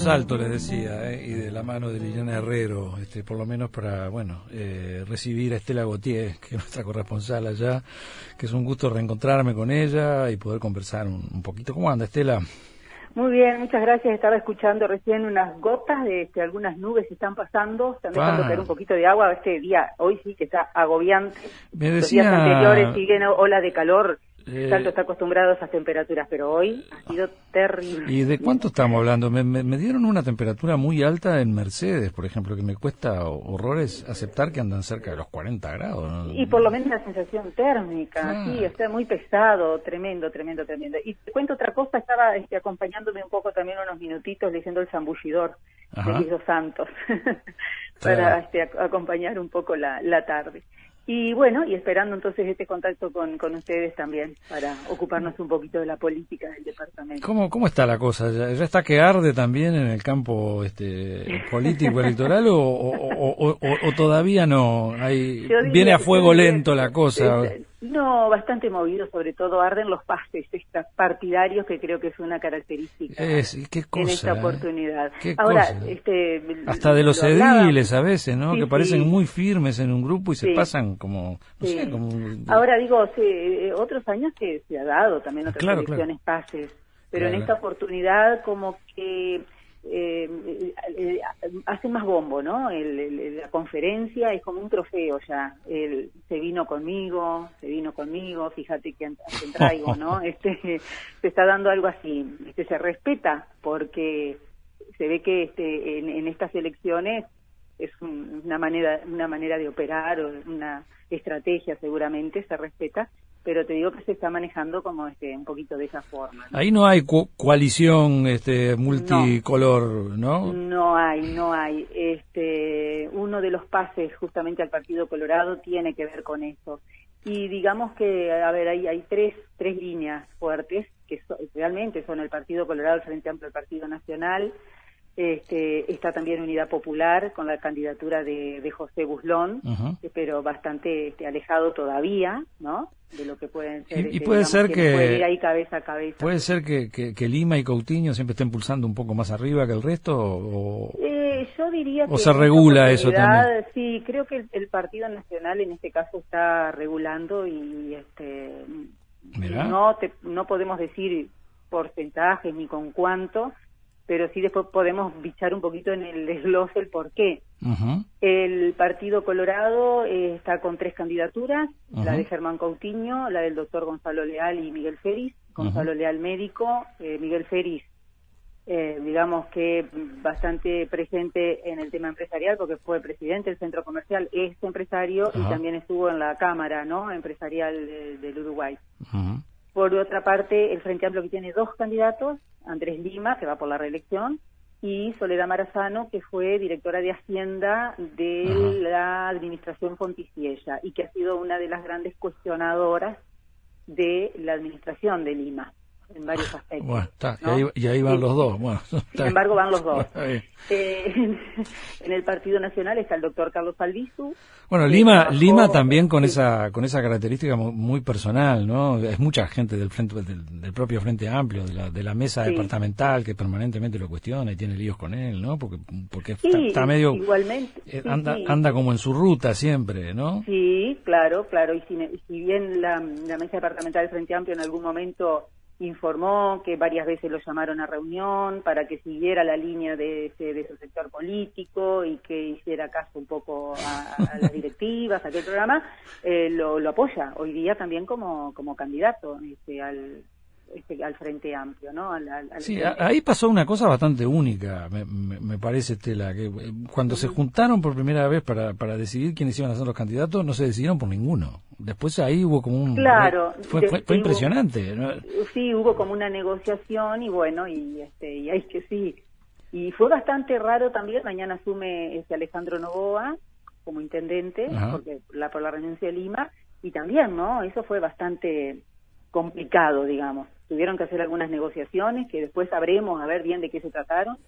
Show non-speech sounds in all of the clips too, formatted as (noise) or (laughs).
Salto, les decía, eh, y de la mano de Liliana Herrero, este, por lo menos para, bueno, eh, recibir a Estela Gautier, (laughs) que es nuestra corresponsal allá, que es un gusto reencontrarme con ella y poder conversar un, poquito. ¿Cómo anda, Estela? Muy bien, muchas gracias. Estaba escuchando recién unas gotas de este, algunas nubes que están pasando, están dejando caer un poquito de agua. Este día, hoy sí que está agobiante. Me decía... Los días anteriores siguen ola de calor eh, Salto está acostumbrado a esas temperaturas, pero hoy ha sido terrible. ¿Y de cuánto estamos hablando? Me, me, dieron una temperatura muy alta en Mercedes, por ejemplo, que me cuesta horrores aceptar que andan cerca de los 40 grados. Y por lo menos la sensación térmica, sí, está muy pesado, tremendo, tremendo, tremendo. Y te cuento otra cosa, estaba este, acompañándome un poco también unos minutitos leyendo El Zambullidor de Guido Santos, (laughs) para este, acompañar un poco la, la tarde. Y bueno, y esperando entonces este contacto con, con ustedes también para ocuparnos un poquito de la política del departamento. ¿Cómo, cómo está la cosa? ¿Ya, está que arde también en el campo este, político electoral o, o, o, todavía no? Hay, viene a fuego lento la cosa. No, bastante movido, sobre todo arden los pases partidarios, que creo que es una característica en esta eh? oportunidad. Ahora, este, hasta de los ediles a veces, ¿no? que parecen muy firmes en un grupo y se pasan como, no sé, como... Ahora digo, eh, otros años que se ha dado también otras elecciones pases, pero en esta oportunidad como que eh, eh, hace más bombo, ¿no? la conferencia es como un trofeo ya. Él se vino conmigo, se vino conmigo, fíjate que traigo, ¿no? (laughs) Este se está dando algo así. Este se respeta porque se ve que este en, estas elecciones es una manera una manera de operar o una estrategia seguramente se respeta pero te digo que se está manejando como este un poquito de esa forma. Ahí no hay coalición este multicolor, ¿no? ¿no? hay, no hay. Este uno de los pases justamente al Partido Colorado tiene que ver con eso. Y digamos que a ver, hay hay tres tres líneas fuertes que realmente son el Partido Colorado, el Frente Amplio, el Partido Nacional. Este, está también Unidad Popular con la candidatura de, de José Buslón, pero bastante este, alejado todavía, ¿no? de lo que pueden ser. Y, este, puede ser que, puede ahí cabeza a cabeza. Puede ser que, que, Lima y Coutinho siempre estén pulsando un poco más arriba que el resto, o, eh, yo diría o se regula eso también. Sí, creo que el, Partido Nacional en este caso está regulando y este no te, no podemos decir porcentajes ni con cuánto, pero sí después podemos bichar un poquito en el desglose el por qué. El Partido Colorado eh, está con tres candidaturas, la de Germán Coutinho, la del doctor Gonzalo Leal y Miguel Feris. Gonzalo Leal médico, eh, Miguel Feris, eh, digamos que bastante presente en el tema empresarial porque fue presidente del centro comercial, es empresario y también estuvo en la Cámara no empresarial del Uruguay. Por otra parte, el Frente Amplio que tiene dos candidatos, Andrés Lima, que va por la reelección, y Soledad Marazano, que fue directora de Hacienda de la Administración Fonticiella y que ha sido una de las grandes cuestionadoras de la Administración de Lima en varios aspectos. Bueno, está, y, ahí, van los dos. Bueno, Sin embargo, van los dos. (laughs) Eh, (laughs) en, el Partido Nacional está el doctor Carlos Albizu. Bueno, Lima, Lima también con esa con esa característica muy personal, ¿no? Es mucha gente del frente del, propio Frente Amplio, de la, de la mesa departamental que permanentemente lo cuestiona y tiene líos con él, ¿no? Porque porque está, medio igualmente eh, anda anda como en su ruta siempre, ¿no? Sí, claro, claro. Y si, si bien la, la mesa departamental del Frente Amplio en algún momento informó que varias veces lo llamaron a reunión para que siguiera la línea de, de su sector político y que hiciera caso un poco a, las directivas, a aquel programa, eh, lo, lo, apoya hoy día también como, como candidato este, al, este, al Frente Amplio, ¿no? sí, ahí pasó una cosa bastante única, me, me, parece, Estela, que eh, cuando se juntaron por primera vez para, para decidir quiénes iban a ser los candidatos, no se decidieron por ninguno. Después ahí hubo como un... Claro. Fue, fue, impresionante. Sí, hubo como una negociación y bueno, y, este, y ahí que sí. Y fue bastante raro también, mañana asume este Alejandro Novoa como intendente, porque la, por la renuncia de Lima, y también, ¿no? Eso fue bastante complicado, digamos. Tuvieron que hacer algunas negociaciones que después sabremos a ver bien de qué se trataron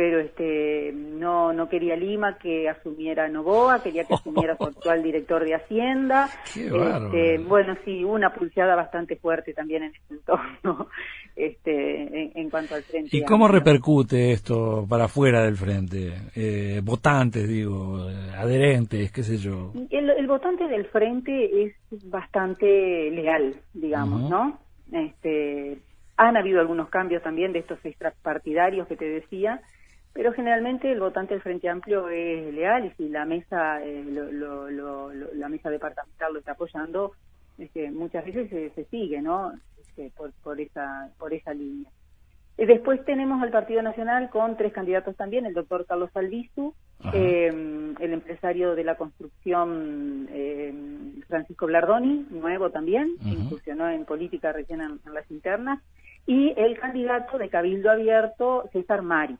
pero este no no quería Lima que asumiera Novoa, quería que asumiera su (laughs) actual director de Hacienda. Este, bueno, sí, una pulseada bastante fuerte también en ese entorno (laughs) este, en, cuanto al frente. ¿Y cómo repercute esto para afuera del frente? Eh, votantes, digo, adherentes, qué sé yo. El, el, votante del frente es bastante leal, digamos, ¿no? Este, han habido algunos cambios también de estos extrapartidarios que te decía, pero generalmente el votante del Frente Amplio es leal y si la mesa eh, la mesa departamental lo está apoyando este, muchas veces se, sigue no este, por, por esa por esa línea. Después tenemos al Partido Nacional con tres candidatos también el doctor Carlos Albizu eh, el empresario de la construcción eh, Francisco Blardoni nuevo también incursionó en política recién en las internas y el candidato de Cabildo Abierto César Mari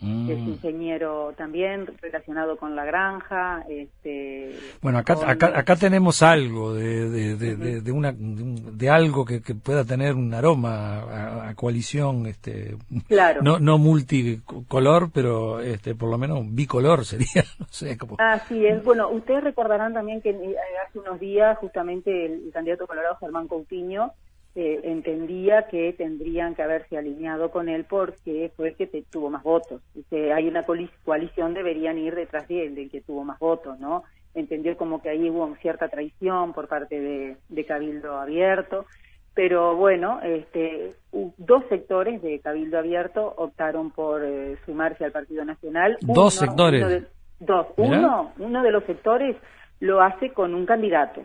Mm. es ingeniero también relacionado con la granja. Este, bueno, acá, acá, acá tenemos algo de, de, de, una, de, algo que, que, pueda tener un aroma a, coalición, este, claro. no, no multicolor, pero este, por lo menos bicolor sería, (laughs) no sé. Como... Así es. Bueno, ustedes recordarán también que eh, hace unos días justamente el candidato colorado Germán Coutinho entendía que tendrían que haberse alineado con él porque fue el que tuvo más votos. Y si hay una coalición, deberían ir detrás de él, del que tuvo más votos, ¿no? Entendió como que ahí hubo cierta traición por parte de, Cabildo Abierto. Pero bueno, este, dos sectores de Cabildo Abierto optaron por eh, sumarse al Partido Nacional. Dos sectores. dos. Uno, uno de los sectores lo hace con un candidato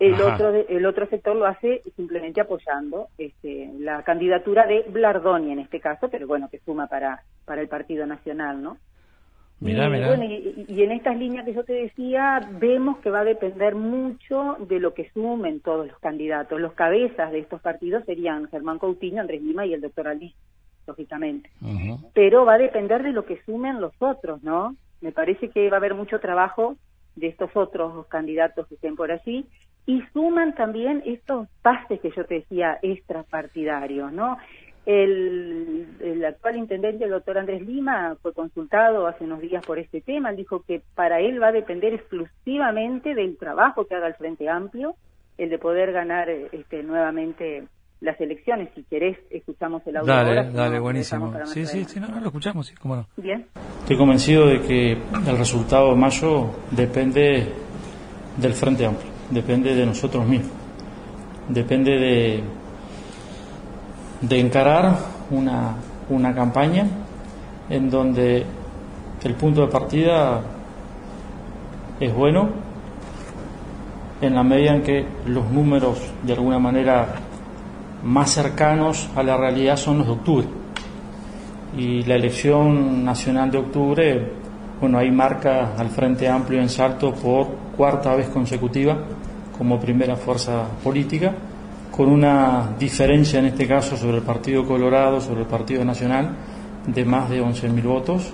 el otro, el otro sector lo hace simplemente apoyando este, la candidatura de Blardoni en este caso, pero bueno, que suma para, para el Partido Nacional, ¿no? Mira, y, Bueno, y, en estas líneas que yo te decía, vemos que va a depender mucho de lo que sumen todos los candidatos. Los cabezas de estos partidos serían Germán Coutinho, Andrés Lima y el doctor Alí, lógicamente. Pero va a depender de lo que sumen los otros, ¿no? Me parece que va a haber mucho trabajo de estos otros candidatos que estén por allí y suman también estos pases que yo te decía extrapartidarios, ¿no? El, el, actual intendente, el doctor Andrés Lima, fue consultado hace unos días por este tema. dijo que para él va a depender exclusivamente del trabajo que haga el Frente Amplio, el de poder ganar este, nuevamente las elecciones. Si querés, escuchamos el audio. Dale, dale, buenísimo. Sí, sí, sí, no, no, lo escuchamos, sí, cómo no. Bien. Estoy convencido de que el resultado de mayo depende del Frente Amplio depende de nosotros mismos, depende de, de encarar una, una campaña en donde el punto de partida es bueno en la medida en que los números de alguna manera más cercanos a la realidad son los de octubre. Y la elección nacional de octubre, bueno, ahí marca al Frente Amplio en Salto por cuarta vez consecutiva como primera fuerza política, con una diferencia en este caso sobre el Partido Colorado, sobre el Partido Nacional, de más de 11.000 votos.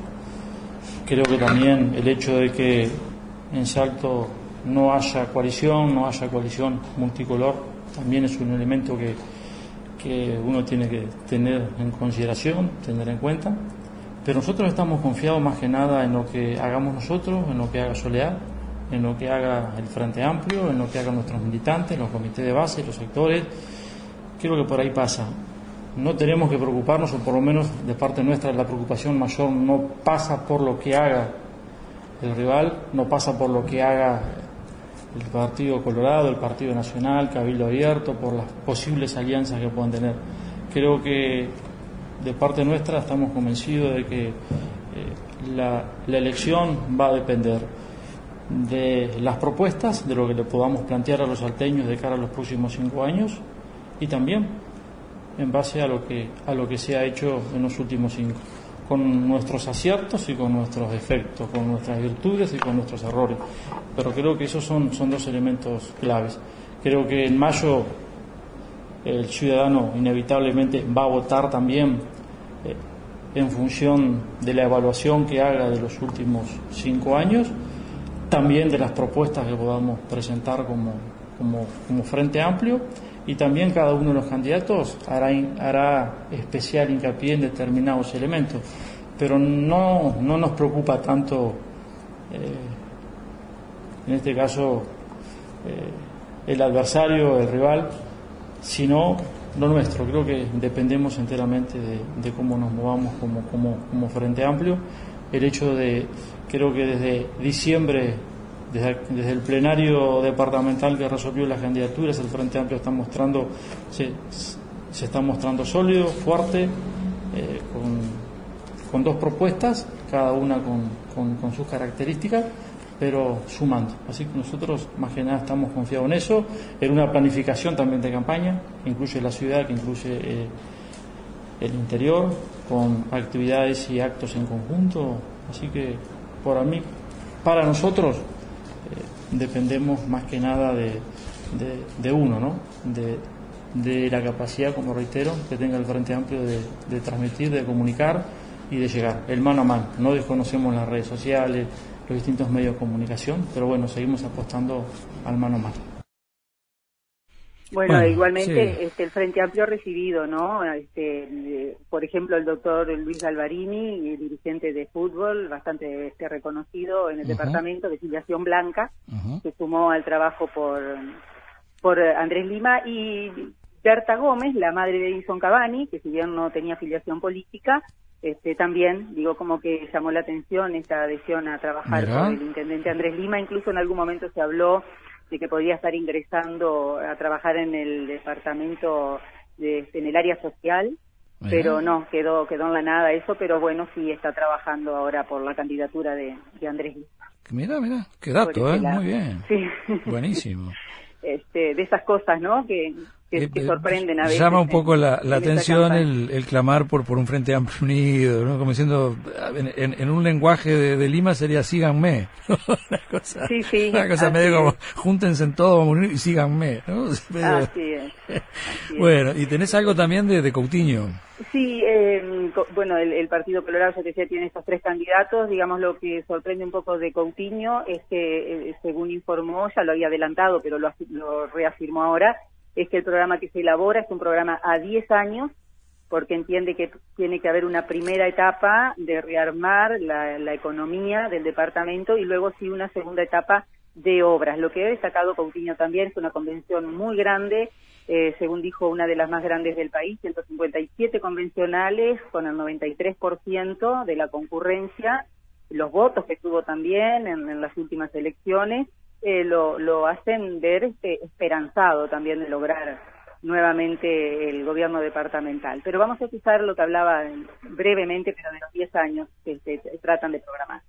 Creo que también el hecho de que en Salto no haya coalición, no haya coalición multicolor, también es un elemento que, que uno tiene que tener en consideración, tener en cuenta. Pero nosotros estamos confiados más que nada en lo que hagamos nosotros, en lo que haga Solear, en lo que haga el Frente Amplio, en lo que hagan nuestros militantes, los comités de base, los sectores. Creo que por ahí pasa. No tenemos que preocuparnos, o por lo menos de parte nuestra la preocupación mayor no pasa por lo que haga el rival, no pasa por lo que haga el Partido Colorado, el Partido Nacional, Cabildo Abierto, por las posibles alianzas que puedan tener. Creo que de parte nuestra estamos convencidos de que eh, la, la elección va a depender de las propuestas, de lo que le podamos plantear a los salteños de cara a los próximos cinco años y también en base a lo que, a lo que se ha hecho en los últimos cinco, con nuestros aciertos y con nuestros defectos, con nuestras virtudes y con nuestros errores. Pero creo que esos son, son dos elementos claves. Creo que en mayo el ciudadano inevitablemente va a votar también eh, en función de la evaluación que haga de los últimos cinco años también de las propuestas que podamos presentar como, como, Frente Amplio y también cada uno de los candidatos hará, hará especial hincapié en determinados elementos. pero no, no nos preocupa tanto, en este caso, el adversario, el rival, sino lo nuestro. Creo que dependemos enteramente de, cómo nos movamos como, como, como, Frente Amplio. El hecho de, creo que desde diciembre, desde, el plenario departamental que resolvió las candidaturas, el Frente Amplio está mostrando, se, está mostrando sólido, fuerte, eh, con, con, dos propuestas, cada una con, con sus características pero sumando. Así que nosotros más que nada estamos confiados en eso, en una planificación también de campaña, que incluye la ciudad, que incluye eh, el interior, con actividades y actos en conjunto. Así que para mí, para nosotros, eh, dependemos más que nada de, de, uno, ¿no? De, de, la capacidad, como reitero, que tenga el Frente Amplio de, de transmitir, de comunicar y de llegar, el mano a mano. No desconocemos las redes sociales, los distintos medios de comunicación, pero bueno, seguimos apostando al mano a mano. Bueno, igualmente este, el Frente Amplio ha recibido, ¿no? Este, por ejemplo, el doctor Luis Alvarini, dirigente de fútbol, bastante este, reconocido en el departamento de filiación blanca, que sumó al trabajo por, por Andrés Lima, y Berta Gómez, la madre de Edison Cavani, que si bien no tenía filiación política, este, también, digo, como que llamó la atención esta adhesión a trabajar con el intendente Andrés Lima. Incluso en algún momento se habló de que podía estar ingresando a trabajar en el departamento, de, en el área social, pero no, quedó, quedó en la nada eso, pero bueno, sí está trabajando ahora por la candidatura de, Andrés Lima. Mira, mira, qué dato, ¿eh? Muy bien. Sí. Buenísimo. (laughs) Este, de esas cosas, ¿no? Que, que, eh, sorprenden a veces. Llama un poco la, atención el, clamar por, por un Frente Amplio Unido, ¿no? Como diciendo, en, un lenguaje de, Lima sería síganme. (laughs) una cosa, sí, sí, una cosa medio como, júntense en todo y síganme, ¿no? (laughs) Así es, Bueno, y tenés algo también de, de Coutinho. Sí, eh, bueno, el, Partido Colorado, ya decía, tiene estos tres candidatos. Digamos, lo que sorprende un poco de Coutinho es que, eh, según informó, ya lo había adelantado, pero lo, lo reafirmó ahora, es que el programa que se elabora es un programa a 10 años, porque entiende que tiene que haber una primera etapa de rearmar la, economía del departamento y luego sí una segunda etapa de obras. Lo que ha destacado Coutinho también es una convención muy grande, eh, según dijo una de las más grandes del país, 157 convencionales con el 93% de la concurrencia, los votos que tuvo también en las últimas elecciones eh, lo, lo hacen ver este, esperanzado también de lograr nuevamente el gobierno departamental. Pero vamos a escuchar lo que hablaba brevemente, pero de los 10 años que se tratan de programar.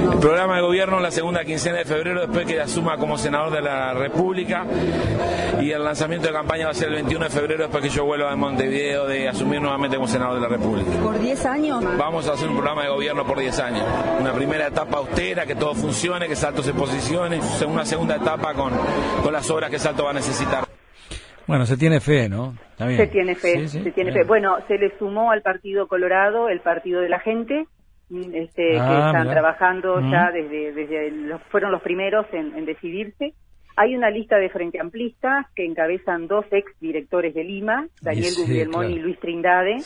El programa de gobierno la segunda quincena de febrero después que asuma como senador de la República y el lanzamiento de campaña va a ser el 21 de febrero después que yo vuelva a Montevideo de asumir nuevamente como senador de la República. ¿Por 10 años? Vamos a hacer un programa de gobierno por 10 años. Una primera etapa austera, que todo funcione, que Salto se posicione, una segunda etapa con, con las obras que Salto va a necesitar. Bueno, se tiene fe, ¿no? Se tiene fe, se tiene fe. Bueno, se le sumó al Partido Colorado el Partido de la Gente, este, que ah, están trabajando ya desde, desde los, fueron los primeros en, decidirse. Hay una lista de frente amplistas que encabezan dos ex directores de Lima, Daniel sí, y Luis Trindade,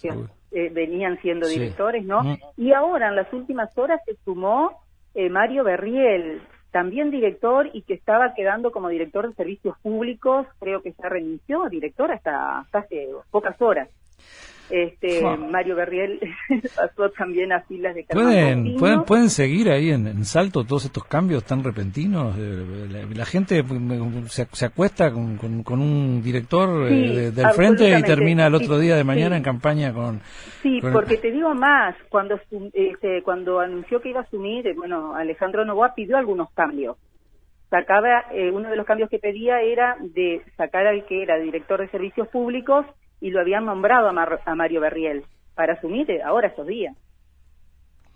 que eh, venían siendo directores, ¿no? Y ahora, en las últimas horas, se sumó eh, Mario Berriel, también director y que estaba quedando como director de servicios públicos, creo que se renunció director hasta hace pocas horas. Este, Mario Berriel (laughs) pasó también a filas de ¿Pueden, ¿Pueden, ¿Pueden seguir ahí en, Salto todos estos cambios tan repentinos? Eh, la, gente se, se acuesta con, con, un director eh, del frente y termina el otro día de mañana en campaña con... Sí, porque te digo más, cuando, este, cuando anunció que iba a asumir, eh, bueno, Alejandro Novoa pidió algunos cambios. Sacaba, uno de los cambios que pedía era de sacar al que era director de servicios públicos y lo habían nombrado a, Mario Berriel para asumir ahora esos días.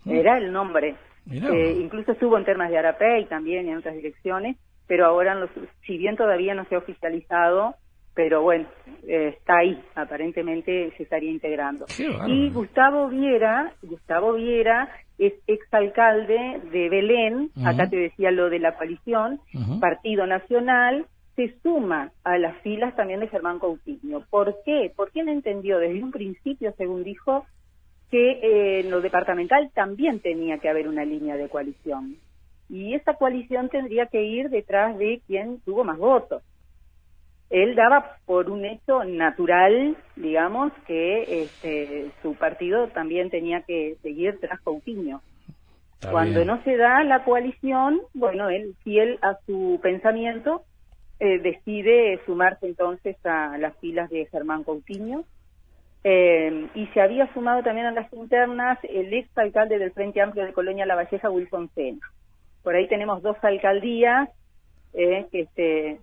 Mm. Era el nombre. Eh, incluso estuvo en temas de Arapey también en otras direcciones, pero ahora, los, si bien todavía no se ha oficializado, pero bueno, eh, está ahí, aparentemente se estaría integrando. Y Gustavo Viera, Gustavo Viera es exalcalde de Belén, acá te decía lo de la coalición, Partido Nacional, se suma a las filas también de Germán Coutinho. ¿Por qué? Porque él entendió desde un principio, según dijo, que eh, en lo departamental también tenía que haber una línea de coalición. Y esa coalición tendría que ir detrás de quien tuvo más votos. Él daba por un hecho natural, digamos, que este, su partido también tenía que seguir tras Coutinho. Cuando no se da la coalición, bueno, él, fiel a su pensamiento, eh, decide sumarse entonces a las filas de Germán Coutinho. Eh, y se había sumado también a las internas el ex alcalde del Frente Amplio de Colonia La Valleja, Wilson Sena. Por ahí tenemos dos alcaldías, eh, que este,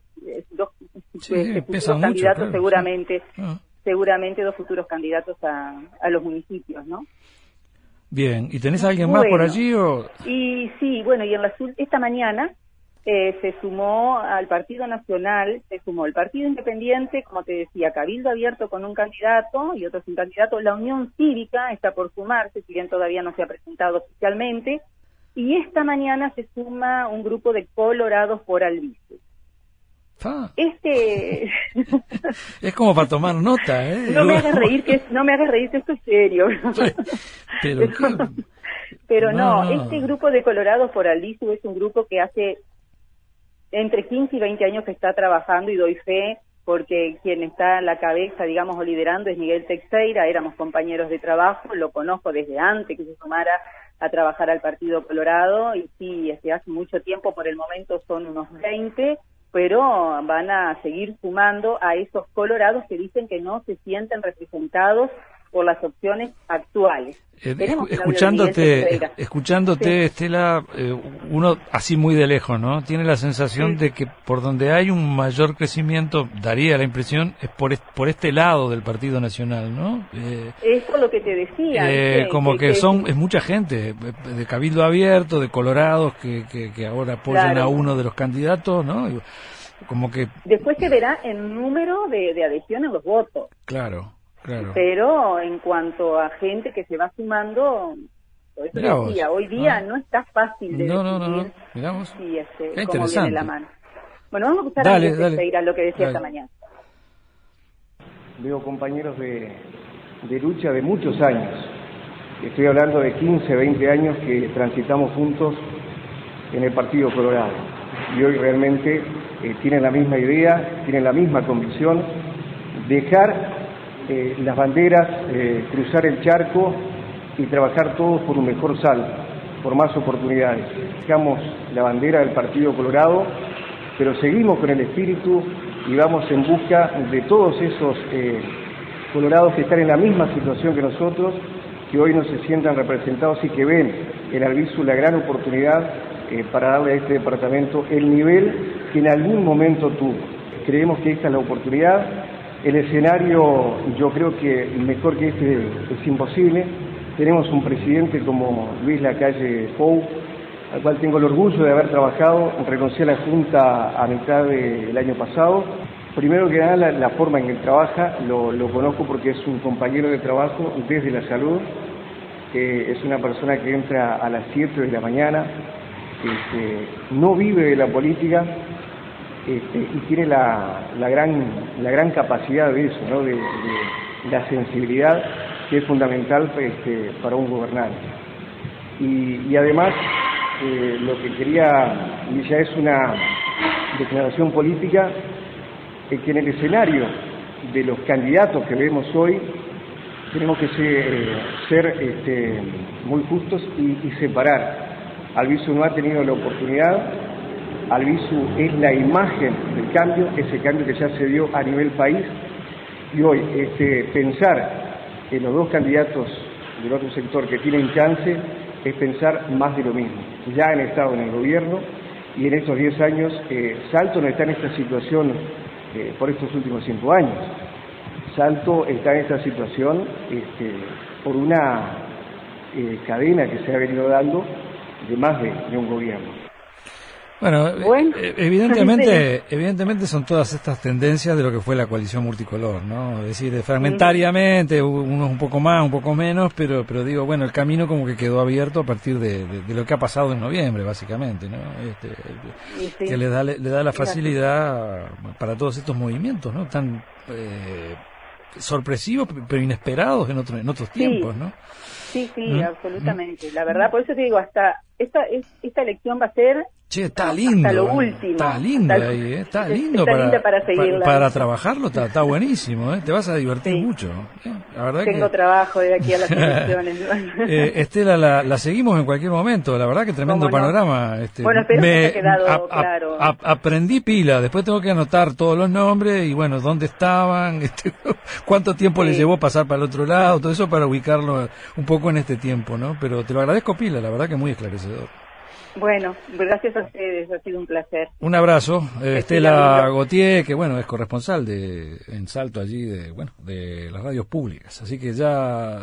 dos futuros candidatos seguramente, ah. seguramente dos futuros candidatos a, a los municipios, ¿no? Bien, ¿y tenés a alguien más por allí o...? Y sí, bueno, y en la, esta mañana eh, se sumó al Partido Nacional, se sumó el Partido Independiente, como te decía, Cabildo Abierto con un candidato y otro sin candidato. La Unión Cívica está por sumarse, si bien todavía no se ha presentado oficialmente. Y esta mañana se suma un grupo de colorados por Albizu. Ah. Este (laughs) es como para tomar nota, ¿eh? (laughs) No me hagas reír que no me hagas reír que esto es serio. (laughs) Pero, Pero no, este grupo de colorados por Albizu es un grupo que hace entre 15 y 20 años que está trabajando y doy fe porque quien está a la cabeza, digamos, o liderando es Miguel Teixeira, éramos compañeros de trabajo, lo conozco desde antes que se sumara a trabajar al Partido Colorado y sí, este, hace mucho tiempo, por el momento son unos 20, pero van a seguir sumando a esos colorados que dicen que no se sienten representados por las opciones actuales. Eh, escuchándote, escuchándote Estela, eh, uno así muy de lejos, ¿no? Tiene la sensación de que por donde hay un mayor crecimiento, daría la impresión, es por, por este lado del Partido Nacional, ¿no? Eh, Eso es lo que te decía. Eh, como que, son, es mucha gente, de Cabildo Abierto, de Colorados, que, que, ahora apoyan a uno de los candidatos, ¿no? Como que... Después se verá el número de, de adhesión a los votos. Claro. Pero en cuanto a gente que se va sumando, hoy día ah. no está fácil de no, no, no, este, cómo viene la mano. Bueno, vamos a escuchar dale, a lo que decía esta mañana. Veo compañeros de, de lucha de muchos años. Estoy hablando de 15, 20 años que transitamos juntos en el Partido Colorado. Y hoy realmente eh, tienen la misma idea, tienen la misma convicción, dejar eh, las banderas, eh, cruzar el charco y trabajar todos por un mejor salto, por más oportunidades. Dejamos la bandera del Partido Colorado, pero seguimos con el espíritu y vamos en busca de todos esos eh, colorados que están en la misma situación que nosotros, que hoy no se sientan representados y que ven en Albizu la gran oportunidad para darle a este departamento el nivel que en algún momento tuvo. Creemos que esta es la oportunidad, el escenario, yo creo que mejor que este es imposible. Tenemos un presidente como Luis Lacalle Pou, al cual tengo el orgullo de haber trabajado. Renuncié a la Junta a mitad del año pasado. Primero que nada, la, forma en que trabaja, lo, conozco porque es un compañero de trabajo desde la salud. es una persona que entra a las 7 de la mañana, este, no vive de la política, este, y tiene la, gran, la gran capacidad de eso, ¿no? de, la sensibilidad que es fundamental este, para un gobernante. Y, además, eh, lo que quería, ya es una declaración política, es que en el escenario de los candidatos que vemos hoy, tenemos que ser, este, muy justos y, y separar. Alviso no ha tenido la oportunidad Albizu es la imagen del cambio, ese cambio que ya se dio a nivel país. Y hoy, este, pensar en los dos candidatos del otro sector que tienen chance es pensar más de lo mismo. Ya han estado en el gobierno y en estos 10 años eh, Salto no está en esta situación eh, por estos últimos 5 años. Salto está en esta situación este, por una eh, cadena que se ha venido dando de más de un gobierno. Bueno, eh, evidentemente, (laughs) evidentemente son todas estas tendencias de lo que fue la coalición multicolor, ¿no? Es decir, fragmentariamente, unos un poco más, un poco menos, pero, pero digo, bueno, el camino como que quedó abierto a partir de, lo que ha pasado en noviembre, básicamente, ¿no? Este, Que le da, le, da la facilidad para todos estos movimientos, ¿no? Tan eh, sorpresivos, pero inesperados en, otro, en otros tiempos, ¿no? Sí, sí, ¿Mm? absolutamente. La verdad, por eso te digo, hasta esta, esta elección va a ser Che, está lindo. lo eh. último. Está lindo ahí, eh. está lindo para, para, para, trabajarlo, está, está buenísimo, ¿eh? te vas a divertir mucho. ¿eh? La verdad Tengo trabajo de aquí a las (laughs) elecciones. eh, Estela, la, la, seguimos en cualquier momento, la verdad que tremendo panorama. Este, bueno, espero me, que haya quedado claro. aprendí pila, después tengo que anotar todos los nombres y bueno, dónde estaban, (laughs) este, cuánto tiempo les llevó pasar para el otro lado, todo eso para ubicarlo un poco en este tiempo, ¿no? Pero te lo agradezco pila, la verdad que muy Bueno, gracias a ustedes, ha sido un placer. Un abrazo, eh, Estela Gautier, que bueno, es corresponsal de en Salto allí de bueno, de las radios públicas, así que ya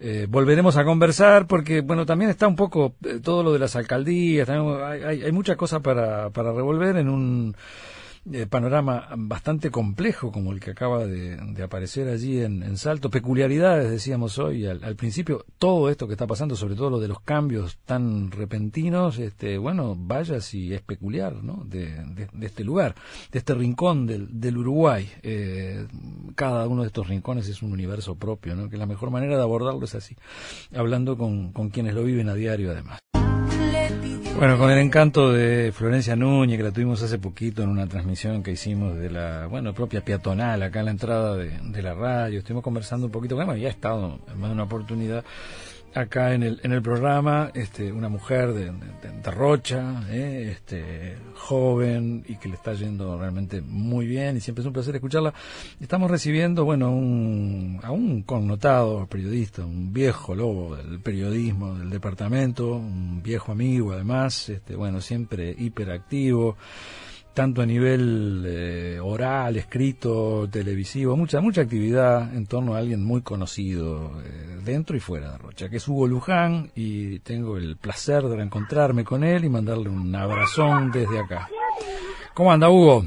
eh, volveremos a conversar porque bueno, también está un poco eh, todo lo de las alcaldías, hay, hay, hay mucha cosa para para revolver en un eh, panorama bastante complejo como el que acaba de, aparecer allí en, Salto. Peculiaridades, decíamos hoy al, principio, todo esto que está pasando, sobre todo lo de los cambios tan repentinos, este, bueno, vaya si es peculiar, ¿no? De, este lugar, de este rincón del, Uruguay. Eh, cada uno de estos rincones es un universo propio, ¿no? Que la mejor manera de abordarlo es así, hablando con quienes lo viven a diario además. Bueno, con el encanto de Florencia Núñez, que la tuvimos hace poquito en una transmisión que hicimos de la, bueno, propia peatonal, acá en la entrada de, de la radio, estuvimos conversando un poquito, bueno, ya ha estado en más una oportunidad acá en el, en el programa este, una mujer de, de, Rocha, eh, este, joven y que le está yendo realmente muy bien y siempre es un placer escucharla. Estamos recibiendo, bueno, un, a un connotado periodista, un viejo lobo del periodismo del departamento, un viejo amigo además, este, bueno, siempre hiperactivo tanto a nivel eh, oral, escrito, televisivo, mucha mucha actividad en torno a alguien muy conocido eh, dentro y fuera de Rocha, que es Hugo Luján y tengo el placer de reencontrarme con él y mandarle un abrazón desde acá. ¿Cómo anda Hugo?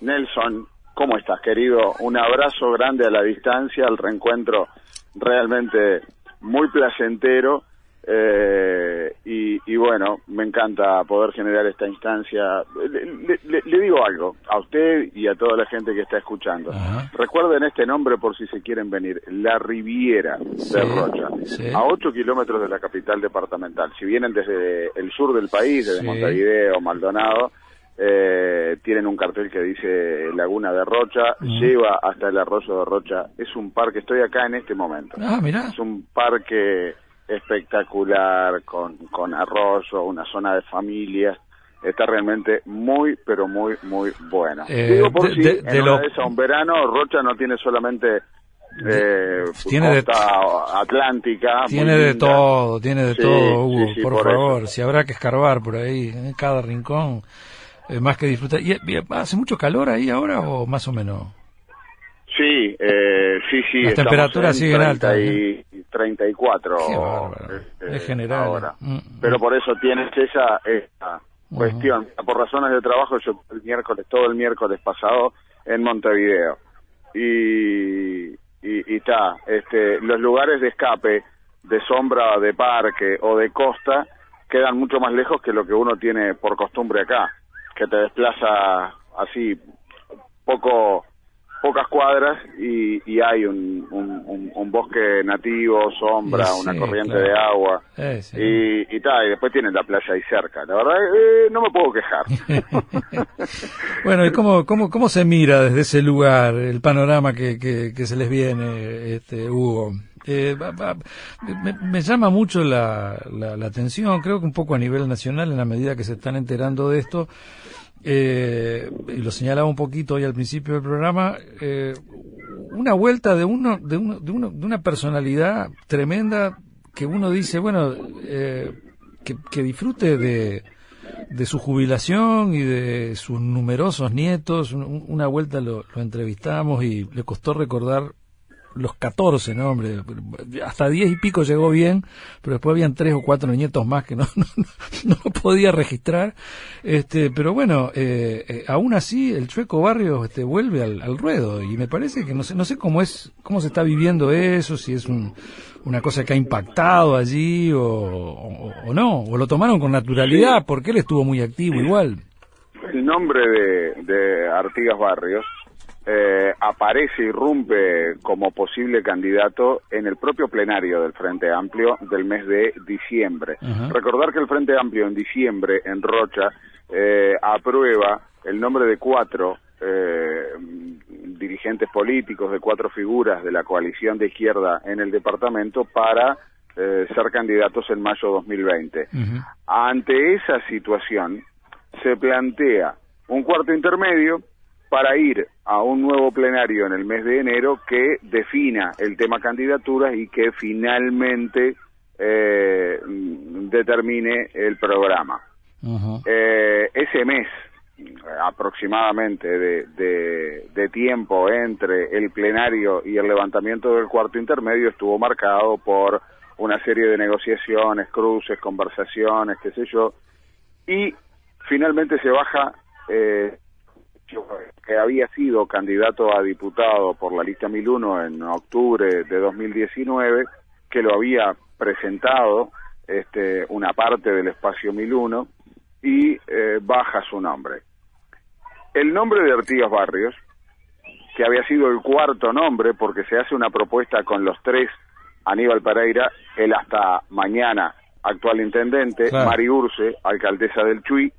Nelson, ¿cómo estás querido? Un abrazo grande a la distancia, al reencuentro realmente muy placentero eh, y, bueno, me encanta poder generar esta instancia. Le, digo algo a usted y a toda la gente que está escuchando. Recuerden este nombre por si se quieren venir. La Riviera de Rocha. A 8 kilómetros de la capital departamental. Si vienen desde el sur del país, desde Montevideo, Maldonado, eh, tienen un cartel que dice Laguna de Rocha, lleva hasta el arroyo de Rocha. Es un parque, estoy acá en este momento. Ah, es un parque espectacular, con, con arroyo, una zona de familias. Está realmente muy, pero muy, muy buena. Eh, Digo por si en una un verano Rocha no tiene solamente eh, tiene costa atlántica. Tiene de todo, tiene de todo, Hugo, por, favor. Si habrá que escarbar por ahí, en cada rincón, eh, más que disfrutar. ¿Y, ¿Hace mucho calor ahí ahora o más o menos? Sí, eh, sí, sí. Las temperaturas siguen altas. Y 34 este, es general. Ahora. Mm, mm. Pero por eso tienes esa, esa cuestión. Por razones de trabajo, yo el miércoles, todo el miércoles pasado en Montevideo. Y y está, este, los lugares de escape, de sombra, de parque o de costa, quedan mucho más lejos que lo que uno tiene por costumbre acá, que te desplaza así poco pocas cuadras y, y hay un, un, bosque nativo, sombra, una corriente de agua y, y tal, y después tienen la playa ahí cerca. La verdad, eh, no me puedo quejar. (laughs) bueno, ¿y cómo, cómo, cómo se mira desde ese lugar el panorama que, que, se les viene, este, Hugo? Eh, me, llama mucho la, la, la atención, creo que un poco a nivel nacional, en la medida que se están enterando de esto, eh, y lo señalaba un poquito hoy al principio del programa, eh, una vuelta de uno, de uno, de uno, de una personalidad tremenda que uno dice, bueno, eh, que, disfrute de, de su jubilación y de sus numerosos nietos. Una vuelta lo, lo entrevistamos y le costó recordar los 14, ¿no, hombre? Hasta 10 y pico llegó bien, pero después habían tres o cuatro nietos más que no, (laughs) no, no, podía registrar. Este, pero bueno, eh, eh, aún así el Chueco Barrio este, vuelve al, al, ruedo y me parece que no sé, no sé cómo es, cómo se está viviendo eso, si es un, una cosa que ha impactado allí o, o, no, o lo tomaron con naturalidad porque él estuvo muy activo igual. El nombre de, de Artigas Barrios eh, aparece, irrumpe como posible candidato en el propio plenario del Frente Amplio del mes de diciembre. Recordar que el Frente Amplio en diciembre en Rocha eh, aprueba el nombre de cuatro eh, dirigentes políticos, de cuatro figuras de la coalición de izquierda en el departamento para ser candidatos en mayo 2020. Ante esa situación se plantea un cuarto intermedio para ir a un nuevo plenario en el mes de enero que defina el tema candidaturas y que finalmente eh, determine el programa. Eh, ese mes aproximadamente de, de, tiempo entre el plenario y el levantamiento del cuarto intermedio estuvo marcado por una serie de negociaciones, cruces, conversaciones, qué sé yo, y finalmente se baja eh, que había sido candidato a diputado por la lista 1001 en octubre de 2019, que lo había presentado este, una parte del espacio 1001 y eh, baja su nombre. El nombre de Artigas Barrios, que había sido el cuarto nombre porque se hace una propuesta con los tres, Aníbal Pereira, el hasta mañana actual intendente, Mari Urce, alcaldesa del Chuy,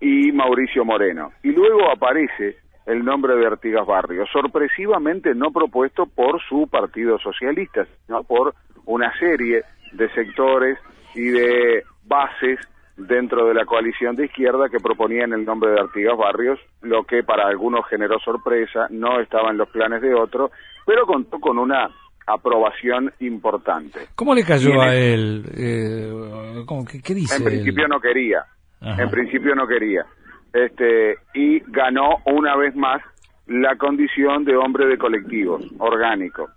y Mauricio Moreno. Y luego aparece el nombre de Artigas Barrios, sorpresivamente no propuesto por su Partido Socialista, sino por una serie de sectores y de bases dentro de la coalición de izquierda que proponían el nombre de Artigas Barrios, lo que para algunos generó sorpresa, no estaba en los planes de otros, pero contó con una aprobación importante. ¿Cómo le cayó a él? Eh, ¿qué, dice? En principio no quería, en principio no quería. Este, y ganó una vez más la condición de hombre de colectivos, orgánico.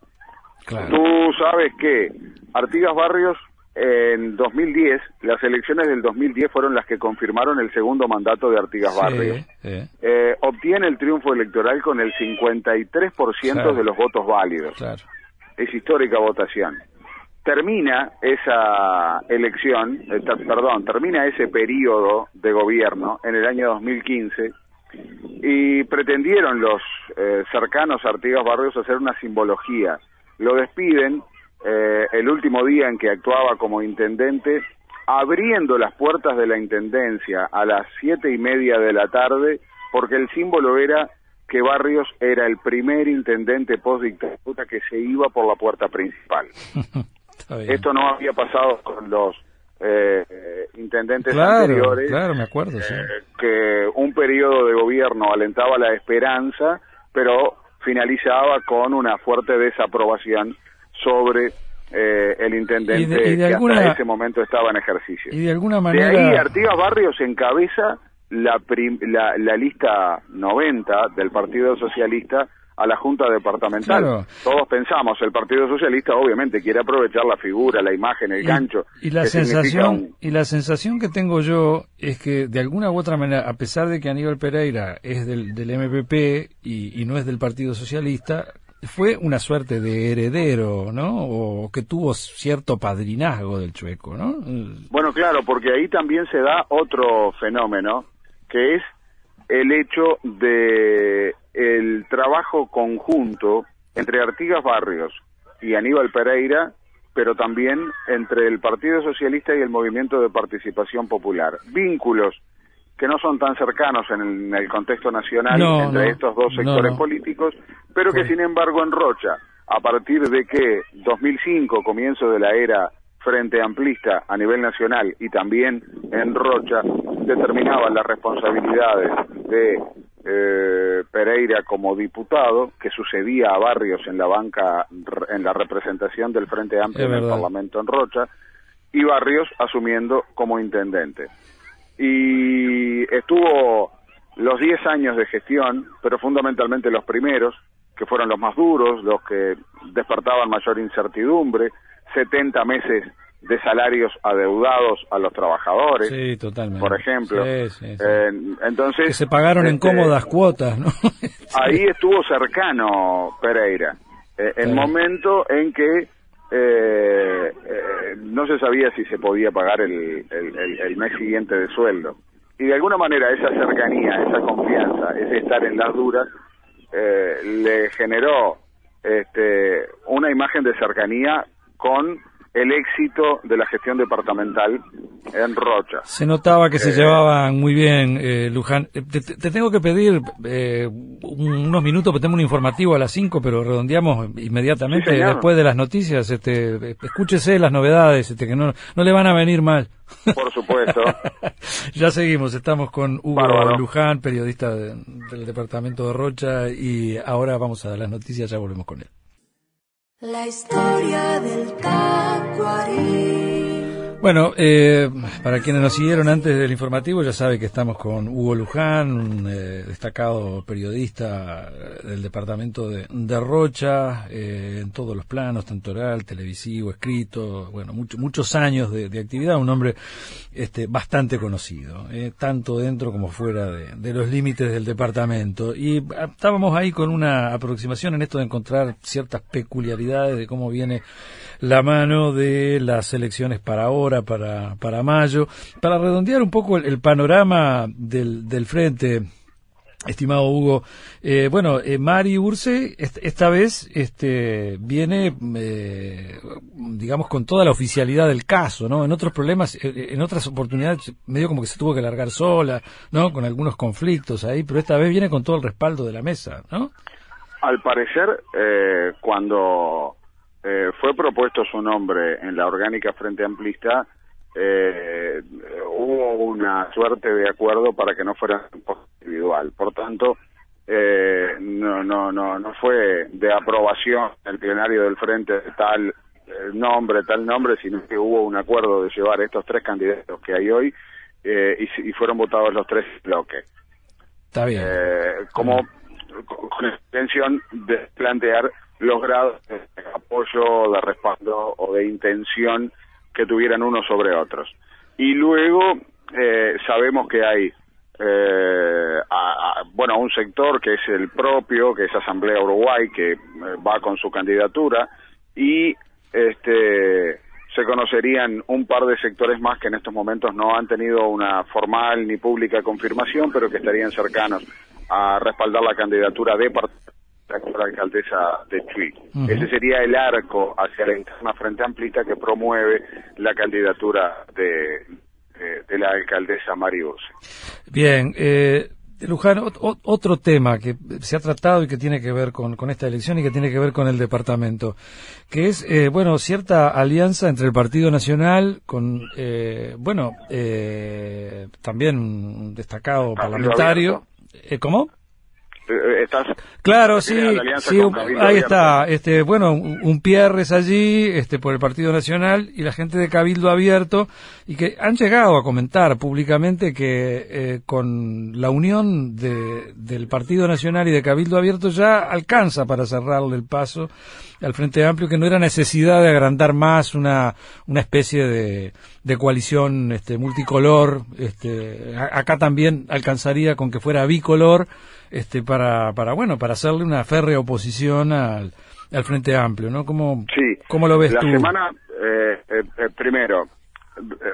Tú sabes que Artigas Barrios en 2010, las elecciones del 2010 fueron las que confirmaron el segundo mandato de Artigas Barrios. Eh, obtiene el triunfo electoral con el 53% de los votos válidos. Es histórica votación termina esa elección, perdón, termina ese periodo de gobierno en el año 2015 y pretendieron los eh, cercanos Artigas Barrios hacer una simbología. Lo despiden eh, el último día en que actuaba como intendente, abriendo las puertas de la intendencia a las siete y media de la tarde, porque el símbolo era que Barrios era el primer intendente post dictadura que se iba por la puerta principal. (laughs) Esto no había pasado con los eh, intendentes anteriores. Claro, me acuerdo, eh, Que un periodo de gobierno alentaba la esperanza, pero finalizaba con una fuerte desaprobación sobre eh, el intendente que hasta ese momento estaba en ejercicio. Y de alguna manera... De ahí Artigas Barrios encabeza la, la, la lista 90 del Partido Socialista a la Junta Departamental. Todos pensamos, el Partido Socialista obviamente quiere aprovechar la figura, la imagen, el gancho. Y la sensación y la sensación que tengo yo es que de alguna u otra manera, a pesar de que Aníbal Pereira es del, del MPP y, no es del Partido Socialista, fue una suerte de heredero, ¿no? O que tuvo cierto padrinazgo del chueco, ¿no? Bueno, claro, porque ahí también se da otro fenómeno, que es el hecho de el trabajo conjunto entre Artigas Barrios y Aníbal Pereira, pero también entre el Partido Socialista y el Movimiento de Participación Popular. Vínculos que no son tan cercanos en el, contexto nacional entre estos dos sectores políticos, pero que sin embargo en Rocha, a partir de que 2005, comienzo de la era Frente Amplista a nivel nacional y también en Rocha, determinaban las responsabilidades de eh, Pereira como diputado, que sucedía a Barrios en la banca, en la representación del Frente Amplio en el Parlamento en Rocha, y Barrios asumiendo como intendente. Y estuvo los 10 años de gestión, pero fundamentalmente los primeros, que fueron los más duros, los que despertaban mayor incertidumbre, 70 meses de salarios adeudados a los trabajadores, sí, totalmente. por ejemplo. entonces que se pagaron en este, cómodas cuotas, ¿no? (laughs) ahí estuvo cercano Pereira, eh, el momento en que eh, eh, no se sabía si se podía pagar el, el, mes siguiente de sueldo. Y de alguna manera esa cercanía, esa confianza, ese estar en las duras, eh, le generó este, una imagen de cercanía con el éxito de la gestión departamental en Rocha. Se notaba que se eh, llevaban muy bien, eh, Luján. Eh, te, tengo que pedir eh, unos minutos, porque tengo un informativo a las 5, pero redondeamos inmediatamente después de las noticias. Este, escúchese las novedades, este, que no, no le van a venir mal. Por supuesto. (laughs) ya seguimos, estamos con Hugo Luján, periodista del departamento de Rocha, y ahora vamos a las noticias, ya volvemos con él. La historia del tacuarí. Bueno, eh, para quienes nos siguieron antes del informativo, ya sabe que estamos con Hugo Luján, un eh, destacado periodista del departamento de, Rocha, eh, en todos los planos, tanto oral, televisivo, escrito, bueno, muchos años de, actividad, un hombre este, bastante conocido, tanto dentro como fuera de, de los límites del departamento. Y estábamos ahí con una aproximación en esto de encontrar ciertas peculiaridades de cómo viene la mano de las elecciones para ahora, para, para mayo, para redondear un poco el, panorama del, del frente. Estimado Hugo, eh, bueno, eh, Mari Urse esta vez este, viene, eh, digamos, con toda la oficialidad del caso, ¿no? En otros problemas, eh, en otras oportunidades, medio como que se tuvo que largar sola, ¿no? Con algunos conflictos ahí, pero esta vez viene con todo el respaldo de la mesa, ¿no? Al parecer, cuando eh, fue propuesto su nombre en la orgánica Frente Amplista, eh, hubo una suerte de acuerdo para que no fuera individual. Por tanto, eh, no, no, no, no fue de aprobación el plenario del Frente de tal eh, nombre, tal nombre, sino que hubo un acuerdo de llevar estos tres candidatos que hay hoy eh, y, y, fueron votados los tres bloques. Está bien. como con intención de plantear los grados de apoyo, de respaldo o de intención que tuvieran unos sobre otros. Y luego eh, sabemos que hay, eh, bueno, un sector que es el propio, que es Asamblea Uruguay, que eh, va con su candidatura, y este se conocerían un par de sectores más que en estos momentos no han tenido una formal ni pública confirmación, pero que estarían cercanos a respaldar la candidatura de la alcaldesa de Chuy. Ese sería el arco hacia la interna frente amplista que promueve la candidatura de, de, la alcaldesa Marius. Bien, eh, Luján, otro tema que se ha tratado y que tiene que ver con, con, esta elección y que tiene que ver con el departamento, que es, eh, bueno, cierta alianza entre el Partido Nacional con, eh, bueno, eh, también un destacado parlamentario. Eh, ¿Cómo? Eh, estás claro sí, ahí está este bueno un, Pierres allí este por el Partido Nacional y la gente de Cabildo Abierto y que han llegado a comentar públicamente que eh, con la unión de, del Partido Nacional y de Cabildo Abierto ya alcanza para cerrarle el paso al Frente Amplio que no era necesidad de agrandar más una una especie de, de coalición este multicolor este acá también alcanzaría con que fuera bicolor este para para bueno para hacerle una férrea oposición al, al Frente Amplio, ¿no? ¿Cómo, ¿cómo lo ves la tú? La semana, eh, eh, eh primero,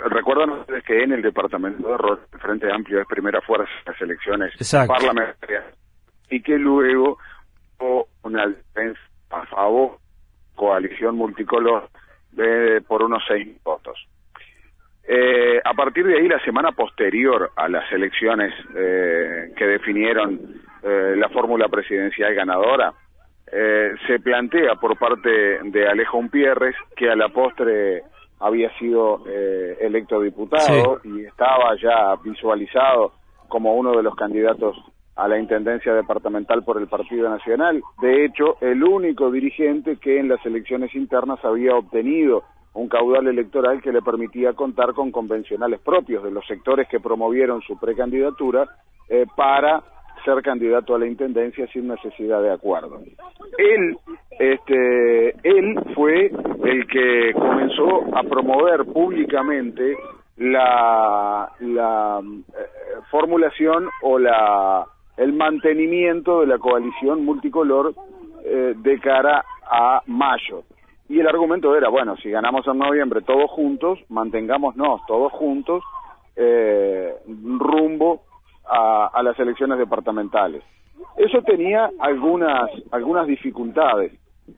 recuerdan ustedes que en el departamento de el Frente Amplio es primera fuerza en las elecciones parlamentarias y que luego hubo una defensa a favor coalición multicolor de, por unos seis votos. Eh, a partir de ahí, la semana posterior a las elecciones eh, que definieron eh, la fórmula presidencial ganadora, eh, se plantea por parte de Alejo Umpierres, que a la postre había sido eh, electo diputado y estaba ya visualizado como uno de los candidatos a la Intendencia Departamental por el Partido Nacional. De hecho, el único dirigente que en las elecciones internas había obtenido un caudal electoral que le permitía contar con convencionales propios de los sectores que promovieron su precandidatura eh, para ser candidato a la intendencia sin necesidad de acuerdo. Él, este, él fue el que comenzó a promover públicamente la, la eh, formulación o la el mantenimiento de la coalición multicolor eh, de cara a mayo. Y el argumento era, bueno, si ganamos en noviembre todos juntos, mantengámonos todos juntos eh, rumbo a, las elecciones departamentales. Eso tenía algunas, algunas dificultades.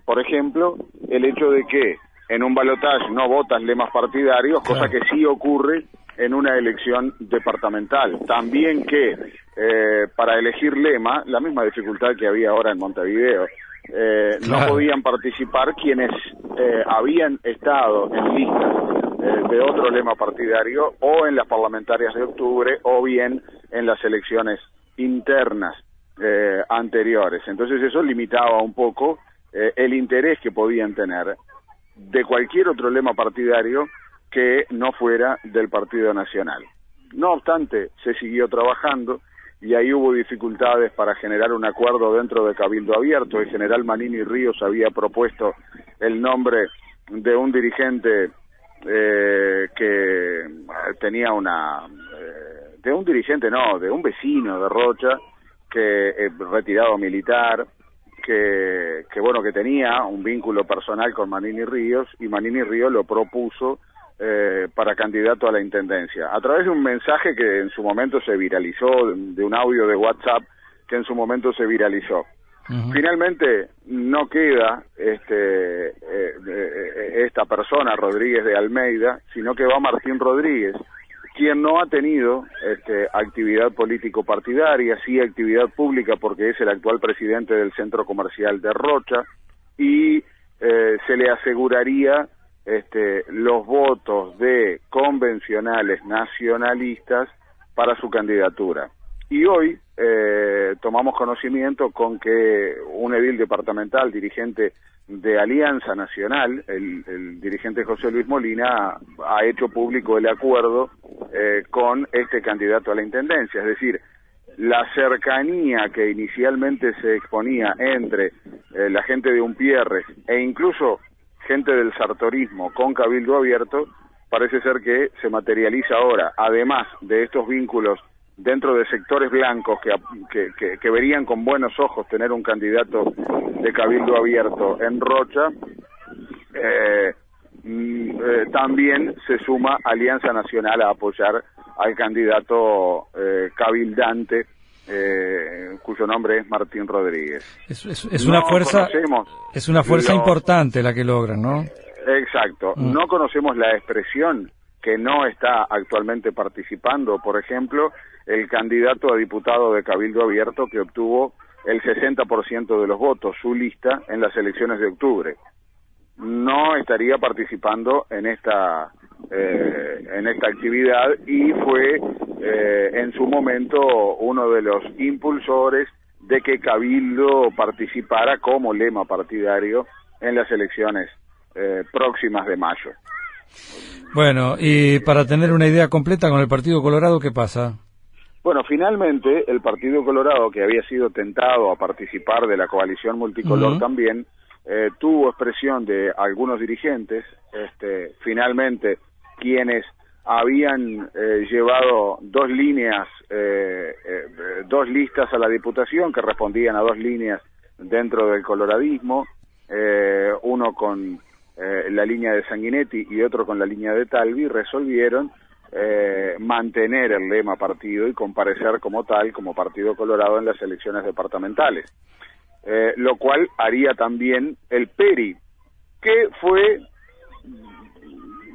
Por ejemplo, el hecho de que en un balotaje no votas lemas partidarios, cosa que sí ocurre en una elección departamental. También que eh, para elegir lema, la misma dificultad que había ahora en Montevideo, eh, no podían participar quienes eh, habían estado en listas de otro lema partidario o en las parlamentarias de octubre o bien en las elecciones internas anteriores. Entonces eso limitaba un poco el interés que podían tener de cualquier otro lema partidario que no fuera del Partido Nacional. No obstante, se siguió trabajando y ahí hubo dificultades para generar un acuerdo dentro de Cabildo Abierto. El general Manini Ríos había propuesto el nombre de un dirigente eh, que tenía una... Eh, de un dirigente, no, de un vecino de Rocha, que eh, retirado militar, que, que, bueno, que tenía un vínculo personal con Manini Ríos, y Manini Ríos lo propuso eh, para candidato a la intendencia, a través de un mensaje que en su momento se viralizó, de un audio de WhatsApp que en su momento se viralizó. Finalmente no queda este, eh, eh, esta persona, Rodríguez de Almeida, sino que va Martín Rodríguez, quien no ha tenido este, actividad político-partidaria, sí actividad pública porque es el actual presidente del Centro Comercial de Rocha, y se le aseguraría este, los votos de convencionales nacionalistas para su candidatura. Y hoy eh, tomamos conocimiento con que un edil departamental, dirigente de Alianza Nacional, el, dirigente José Luis Molina, ha hecho público el acuerdo eh, con este candidato a la intendencia. Es decir, la cercanía que inicialmente se exponía entre eh, la gente de Umpierres e incluso gente del sartorismo con cabildo abierto, parece ser que se materializa ahora, además de estos vínculos dentro de sectores blancos que, que, verían con buenos ojos tener un candidato de cabildo abierto en Rocha, eh, mm, eh, también se suma Alianza Nacional a apoyar al candidato eh, cabildante eh, cuyo nombre es Martín Rodríguez. Es, una fuerza, es una fuerza importante la que logran, ¿no? Exacto. Mm. No conocemos la expresión que no está actualmente participando, por ejemplo, el candidato a diputado de Cabildo Abierto que obtuvo el 60% de los votos, su lista, en las elecciones de octubre. No estaría participando en esta eh, en esta actividad y fue eh, en su momento uno de los impulsores de que Cabildo participara como lema partidario en las elecciones eh, próximas de mayo. Bueno, y para tener una idea completa con el Partido Colorado, ¿qué pasa? Bueno, finalmente el Partido Colorado, que había sido tentado a participar de la coalición multicolor también, eh, tuvo expresión de algunos dirigentes, este, finalmente quienes habían eh, llevado dos líneas, eh, eh, dos listas a la Diputación que respondían a dos líneas dentro del coloradismo, uno con la línea de Sanguinetti y otro con la línea de Talvi, resolvieron mantener el lema partido y comparecer como tal, como Partido Colorado en las elecciones departamentales. lo cual haría también el PERI, que fue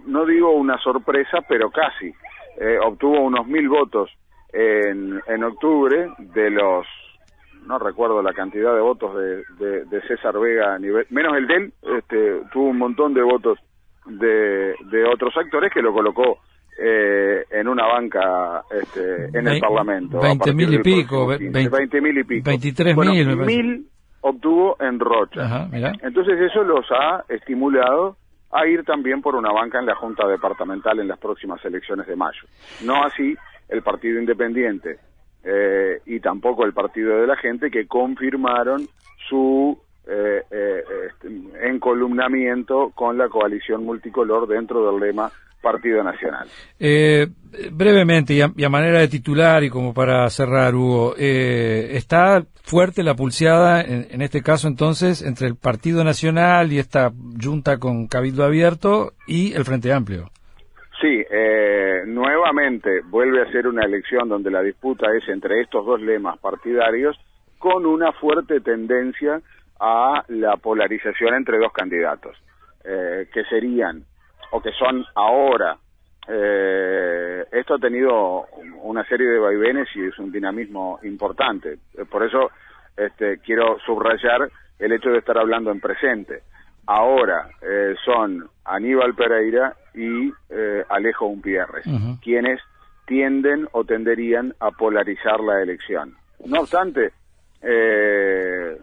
no digo una sorpresa, pero casi. Eh, obtuvo unos mil votos en, en octubre de los, no recuerdo la cantidad de votos de, de, César Vega a nivel, menos el de él, este, tuvo un montón de votos de, de otros actores que lo colocó eh, en una banca este, en el Parlamento. 20 mil y pico. 20 mil y pico. 23 mil. obtuvo en Rocha. Entonces eso los ha estimulado a ir también por una banca en la Junta Departamental en las próximas elecciones de mayo. No así el Partido Independiente eh, y tampoco el Partido de la Gente que confirmaron su eh, eh, este, encolumnamiento con la coalición multicolor dentro del lema Partido Nacional. Eh, brevemente, y a, manera de titular y como para cerrar, Hugo, eh, ¿está fuerte la pulseada, en, este caso entonces, entre el Partido Nacional y esta junta con Cabildo Abierto y el Frente Amplio? Sí, eh, nuevamente vuelve a ser una elección donde la disputa es entre estos dos lemas partidarios con una fuerte tendencia a la polarización entre dos candidatos, eh, que serían, o que son ahora, eh, esto ha tenido una serie de vaivenes y es un dinamismo importante. Por eso este, quiero subrayar el hecho de estar hablando en presente. Ahora eh, son Aníbal Pereira y eh, Alejo Umpierres, quienes tienden o tenderían a polarizar la elección. No obstante, eh,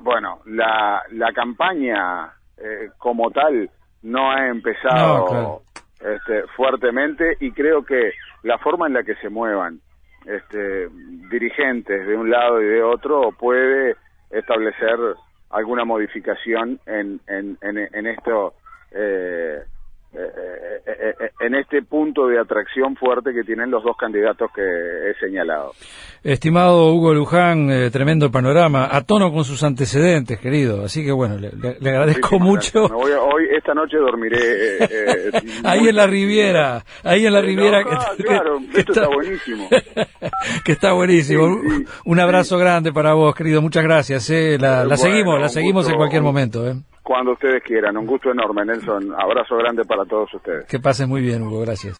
bueno, la, la campaña como tal no ha empezado este, fuertemente y creo que la forma en la que se muevan este, dirigentes de un lado y de otro puede establecer alguna modificación en, en, en, esto eh, eh, eh, en este punto de atracción fuerte que tienen los dos candidatos que he señalado. Estimado Hugo Luján, tremendo panorama, a tono con sus antecedentes, querido. Así que bueno, le, agradezco mucho. hoy, esta noche dormiré. (laughs) ahí en la Riviera, ahí en la Riviera. que, claro, esto está, buenísimo. (laughs) que está buenísimo. Un abrazo grande para vos, querido. Muchas gracias. La, la seguimos, la seguimos en cualquier momento. ¿eh? Cuando ustedes quieran. Un gusto enorme, Nelson. Abrazo grande para todos ustedes. Que pasen muy bien, Hugo. Gracias.